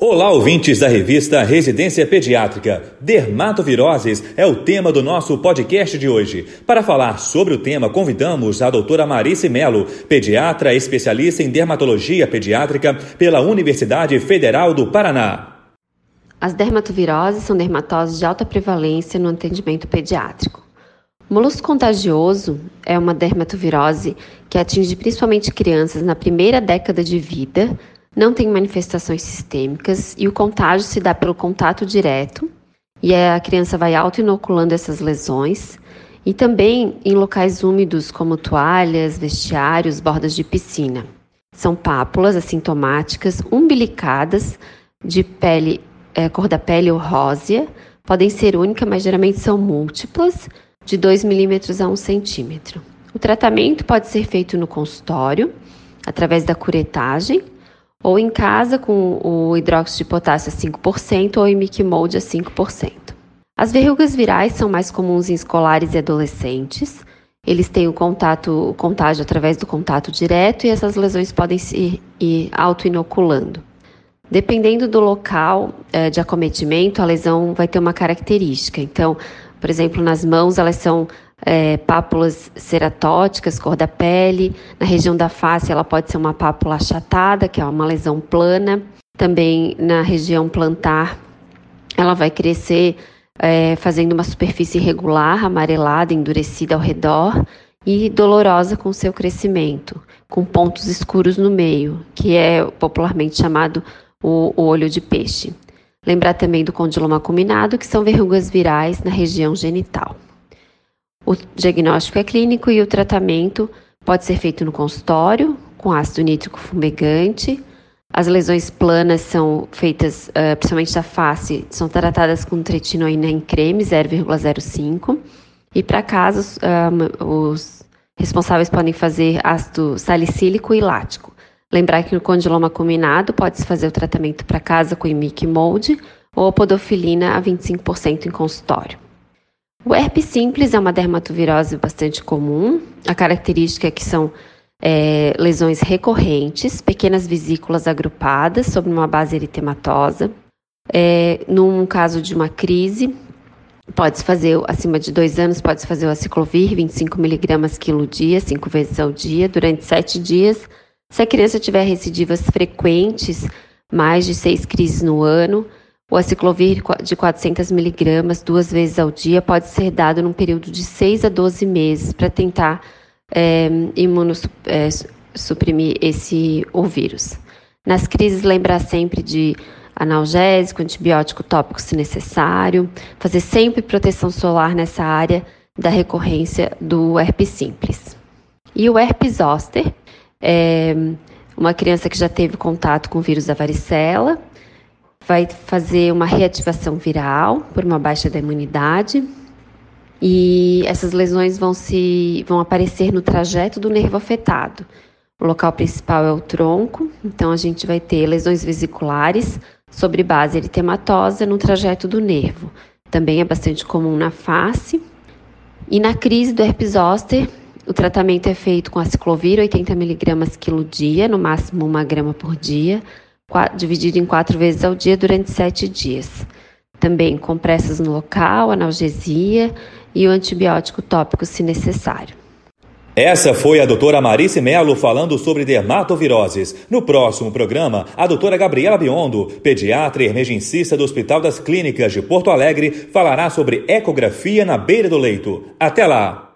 Olá, ouvintes da revista Residência Pediátrica. Dermatoviroses é o tema do nosso podcast de hoje. Para falar sobre o tema, convidamos a doutora Marice Melo, pediatra especialista em dermatologia pediátrica pela Universidade Federal do Paraná. As dermatoviroses são dermatoses de alta prevalência no atendimento pediátrico. O molusco contagioso é uma dermatovirose que atinge principalmente crianças na primeira década de vida, não tem manifestações sistêmicas e o contágio se dá pelo contato direto e a criança vai auto-inoculando essas lesões e também em locais úmidos como toalhas, vestiários, bordas de piscina. São pápulas assintomáticas umbilicadas de pele, é, cor da pele ou rósea, podem ser únicas, mas geralmente são múltiplas, de 2 milímetros a 1 centímetro. O tratamento pode ser feito no consultório, através da curetagem, ou em casa com o hidróxido de potássio a 5% ou imicmold a 5%. As verrugas virais são mais comuns em escolares e adolescentes. Eles têm o contato, o contágio através do contato direto e essas lesões podem se ir auto-inoculando. Dependendo do local é, de acometimento, a lesão vai ter uma característica. Então, por exemplo, nas mãos, elas são é, pápulas ceratóticas, cor da pele. Na região da face, ela pode ser uma pápula achatada, que é uma lesão plana. Também na região plantar, ela vai crescer é, fazendo uma superfície irregular, amarelada, endurecida ao redor e dolorosa com seu crescimento, com pontos escuros no meio, que é popularmente chamado o, o olho de peixe. Lembrar também do condiloma acuminado, que são verrugas virais na região genital. O diagnóstico é clínico e o tratamento pode ser feito no consultório, com ácido nítrico fumegante. As lesões planas são feitas, uh, principalmente da face, são tratadas com tretinoína em creme 0,05. E para casos, uh, os responsáveis podem fazer ácido salicílico e lático. Lembrar que no condiloma combinado pode-se fazer o tratamento para casa com imic mold ou podofilina a 25% em consultório. O herpes simples é uma dermatovirose bastante comum. A característica é que são é, lesões recorrentes, pequenas vesículas agrupadas sobre uma base eritematosa. É, num caso de uma crise, pode-se fazer, acima de dois anos, pode-se fazer o aciclovir, 25 miligramas quilo dia, cinco vezes ao dia, durante sete dias. Se a criança tiver recidivas frequentes, mais de seis crises no ano, o aciclovir de 400 miligramas duas vezes ao dia pode ser dado num período de 6 a 12 meses para tentar é, imunossuprimir é, esse o vírus. Nas crises, lembrar sempre de analgésico, antibiótico tópico se necessário, fazer sempre proteção solar nessa área da recorrência do herpes simples. E o herpes zoster é uma criança que já teve contato com o vírus da varicela, vai fazer uma reativação viral por uma baixa da imunidade. E essas lesões vão se vão aparecer no trajeto do nervo afetado. O local principal é o tronco, então a gente vai ter lesões vesiculares sobre base eritematosa no trajeto do nervo. Também é bastante comum na face. E na crise do herpes zoster, o tratamento é feito com aciclovir 80 mg quilo dia, no máximo 1 grama por dia, dividido em quatro vezes ao dia durante sete dias. Também compressas no local, analgesia e o antibiótico tópico se necessário. Essa foi a doutora Marice Melo falando sobre dermatoviroses. No próximo programa, a doutora Gabriela Biondo, pediatra e emergencista do Hospital das Clínicas de Porto Alegre, falará sobre ecografia na beira do leito. Até lá!